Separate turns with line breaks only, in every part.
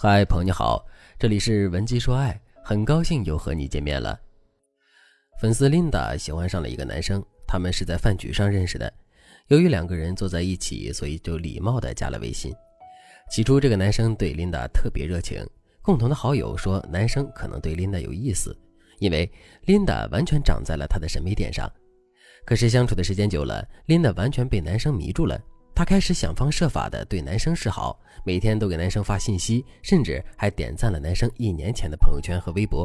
嗨，朋友你好，这里是文姬说爱，很高兴又和你见面了。粉丝琳达喜欢上了一个男生，他们是在饭局上认识的。由于两个人坐在一起，所以就礼貌的加了微信。起初，这个男生对琳达特别热情，共同的好友说男生可能对琳达有意思，因为琳达完全长在了他的审美点上。可是相处的时间久了，琳达完全被男生迷住了。她开始想方设法的对男生示好，每天都给男生发信息，甚至还点赞了男生一年前的朋友圈和微博。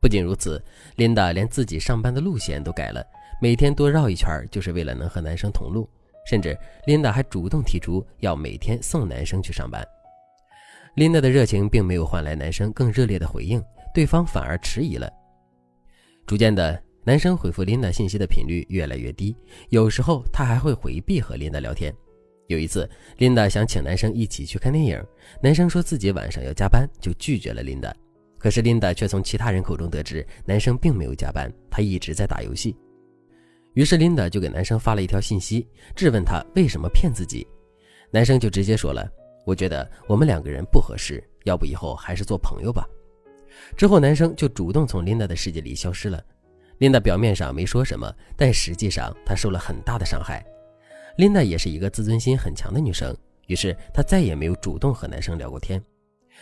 不仅如此，琳达连自己上班的路线都改了，每天多绕一圈，就是为了能和男生同路。甚至琳达还主动提出要每天送男生去上班。琳达的热情并没有换来男生更热烈的回应，对方反而迟疑了。逐渐的，男生回复琳达信息的频率越来越低，有时候他还会回避和琳达聊天。有一次，琳达想请男生一起去看电影，男生说自己晚上要加班，就拒绝了琳达。可是琳达却从其他人口中得知，男生并没有加班，他一直在打游戏。于是琳达就给男生发了一条信息，质问他为什么骗自己。男生就直接说了：“我觉得我们两个人不合适，要不以后还是做朋友吧。”之后，男生就主动从琳达的世界里消失了。琳达表面上没说什么，但实际上她受了很大的伤害。琳达也是一个自尊心很强的女生，于是她再也没有主动和男生聊过天。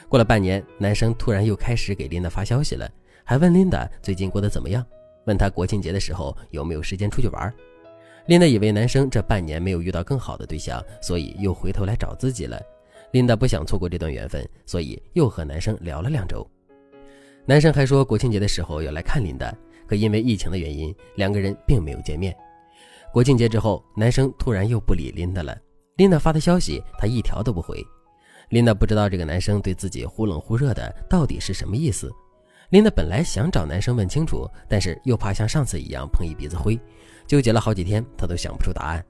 过了半年，男生突然又开始给琳达发消息了，还问琳达最近过得怎么样，问她国庆节的时候有没有时间出去玩。琳达以为男生这半年没有遇到更好的对象，所以又回头来找自己了。琳达不想错过这段缘分，所以又和男生聊了两周。男生还说国庆节的时候要来看琳达，可因为疫情的原因，两个人并没有见面。国庆节之后，男生突然又不理琳达了。琳达发的消息，他一条都不回。琳达不知道这个男生对自己忽冷忽热的到底是什么意思。琳达本来想找男生问清楚，但是又怕像上次一样碰一鼻子灰，纠结了好几天，她都想不出答案。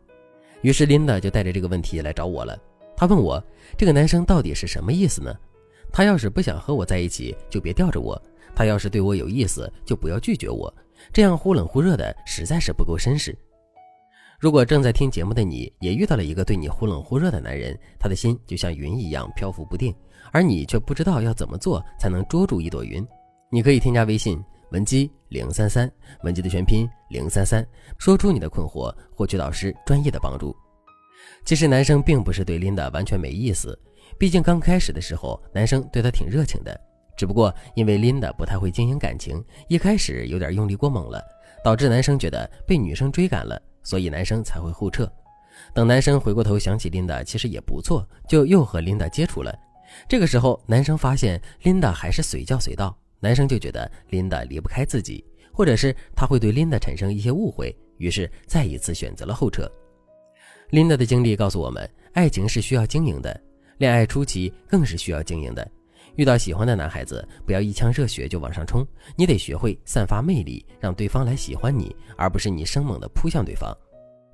于是琳达就带着这个问题来找我了。她问我，这个男生到底是什么意思呢？他要是不想和我在一起，就别吊着我；他要是对我有意思，就不要拒绝我。这样忽冷忽热的，实在是不够绅士。如果正在听节目的你也遇到了一个对你忽冷忽热的男人，他的心就像云一样漂浮不定，而你却不知道要怎么做才能捉住一朵云，你可以添加微信文姬零三三，文姬的全拼零三三，说出你的困惑，获取导师专业的帮助。其实男生并不是对琳达完全没意思，毕竟刚开始的时候男生对她挺热情的，只不过因为琳达不太会经营感情，一开始有点用力过猛了，导致男生觉得被女生追赶了。所以男生才会后撤。等男生回过头想起琳达其实也不错，就又和琳达接触了。这个时候，男生发现琳达还是随叫随到，男生就觉得琳达离不开自己，或者是他会对琳达产生一些误会，于是再一次选择了后撤。琳达的经历告诉我们，爱情是需要经营的，恋爱初期更是需要经营的。遇到喜欢的男孩子，不要一腔热血就往上冲，你得学会散发魅力，让对方来喜欢你，而不是你生猛的扑向对方。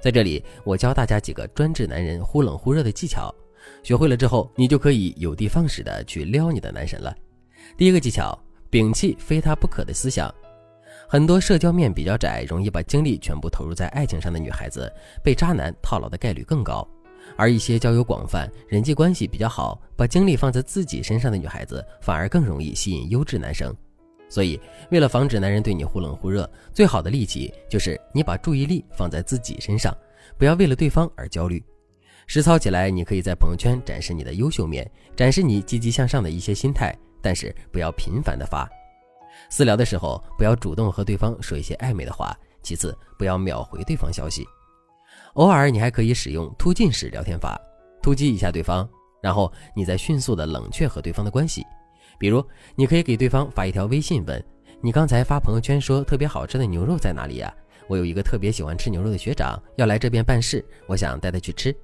在这里，我教大家几个专治男人忽冷忽热的技巧，学会了之后，你就可以有的放矢的去撩你的男神了。第一个技巧，摒弃非他不可的思想。很多社交面比较窄，容易把精力全部投入在爱情上的女孩子，被渣男套牢的概率更高。而一些交友广泛、人际关系比较好、把精力放在自己身上的女孩子，反而更容易吸引优质男生。所以，为了防止男人对你忽冷忽热，最好的利器就是你把注意力放在自己身上，不要为了对方而焦虑。实操起来，你可以在朋友圈展示你的优秀面，展示你积极向上的一些心态，但是不要频繁的发。私聊的时候，不要主动和对方说一些暧昧的话。其次，不要秒回对方消息。偶尔，你还可以使用突进式聊天法，突击一下对方，然后你再迅速的冷却和对方的关系。比如，你可以给对方发一条微信问：“你刚才发朋友圈说特别好吃的牛肉在哪里呀？我有一个特别喜欢吃牛肉的学长要来这边办事，我想带他去吃。”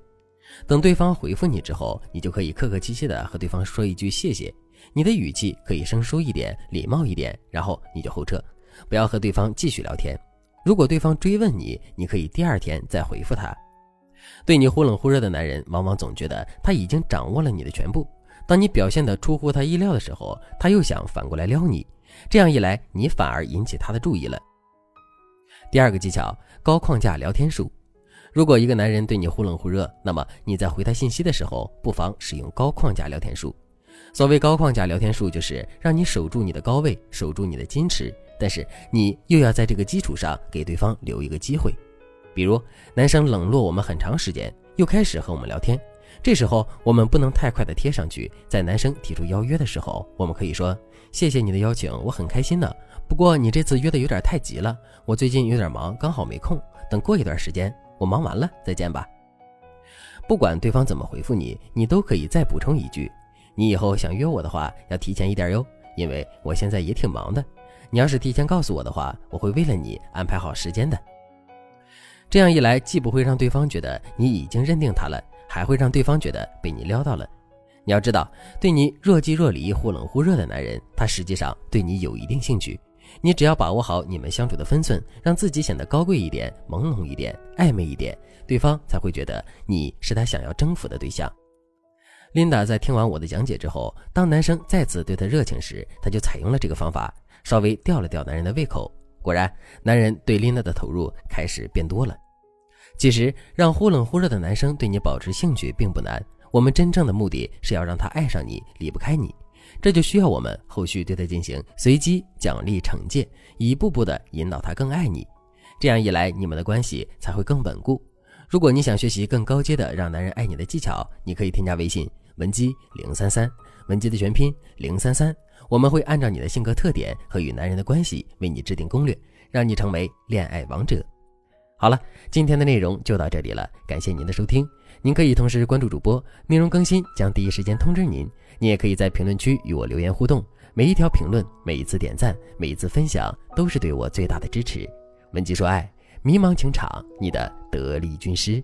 等对方回复你之后，你就可以客客气气的和对方说一句谢谢，你的语气可以生疏一点，礼貌一点，然后你就后撤，不要和对方继续聊天。如果对方追问你，你可以第二天再回复他。对你忽冷忽热的男人，往往总觉得他已经掌握了你的全部。当你表现的出乎他意料的时候，他又想反过来撩你。这样一来，你反而引起他的注意了。第二个技巧：高框架聊天术。如果一个男人对你忽冷忽热，那么你在回他信息的时候，不妨使用高框架聊天术。所谓高框架聊天术，就是让你守住你的高位，守住你的矜持，但是你又要在这个基础上给对方留一个机会。比如，男生冷落我们很长时间，又开始和我们聊天，这时候我们不能太快的贴上去。在男生提出邀约的时候，我们可以说：“谢谢你的邀请，我很开心呢。不过你这次约的有点太急了，我最近有点忙，刚好没空。等过一段时间，我忙完了再见吧。”不管对方怎么回复你，你都可以再补充一句：“你以后想约我的话，要提前一点哟，因为我现在也挺忙的。你要是提前告诉我的话，我会为了你安排好时间的。”这样一来，既不会让对方觉得你已经认定他了，还会让对方觉得被你撩到了。你要知道，对你若即若离、忽冷忽热的男人，他实际上对你有一定兴趣。你只要把握好你们相处的分寸，让自己显得高贵一点、朦胧一点、暧昧一点，对方才会觉得你是他想要征服的对象。琳达在听完我的讲解之后，当男生再次对她热情时，她就采用了这个方法，稍微吊了吊男人的胃口。果然，男人对琳达的投入开始变多了。其实，让忽冷忽热的男生对你保持兴趣并不难。我们真正的目的是要让他爱上你，离不开你。这就需要我们后续对他进行随机奖励、惩戒，一步步的引导他更爱你。这样一来，你们的关系才会更稳固。如果你想学习更高阶的让男人爱你的技巧，你可以添加微信文姬零三三，文姬的全拼零三三。我们会按照你的性格特点和与男人的关系，为你制定攻略，让你成为恋爱王者。好了，今天的内容就到这里了，感谢您的收听。您可以同时关注主播，内容更新将第一时间通知您。您也可以在评论区与我留言互动，每一条评论、每一次点赞、每一次分享，都是对我最大的支持。文姬说爱，迷茫情场，你的得力军师。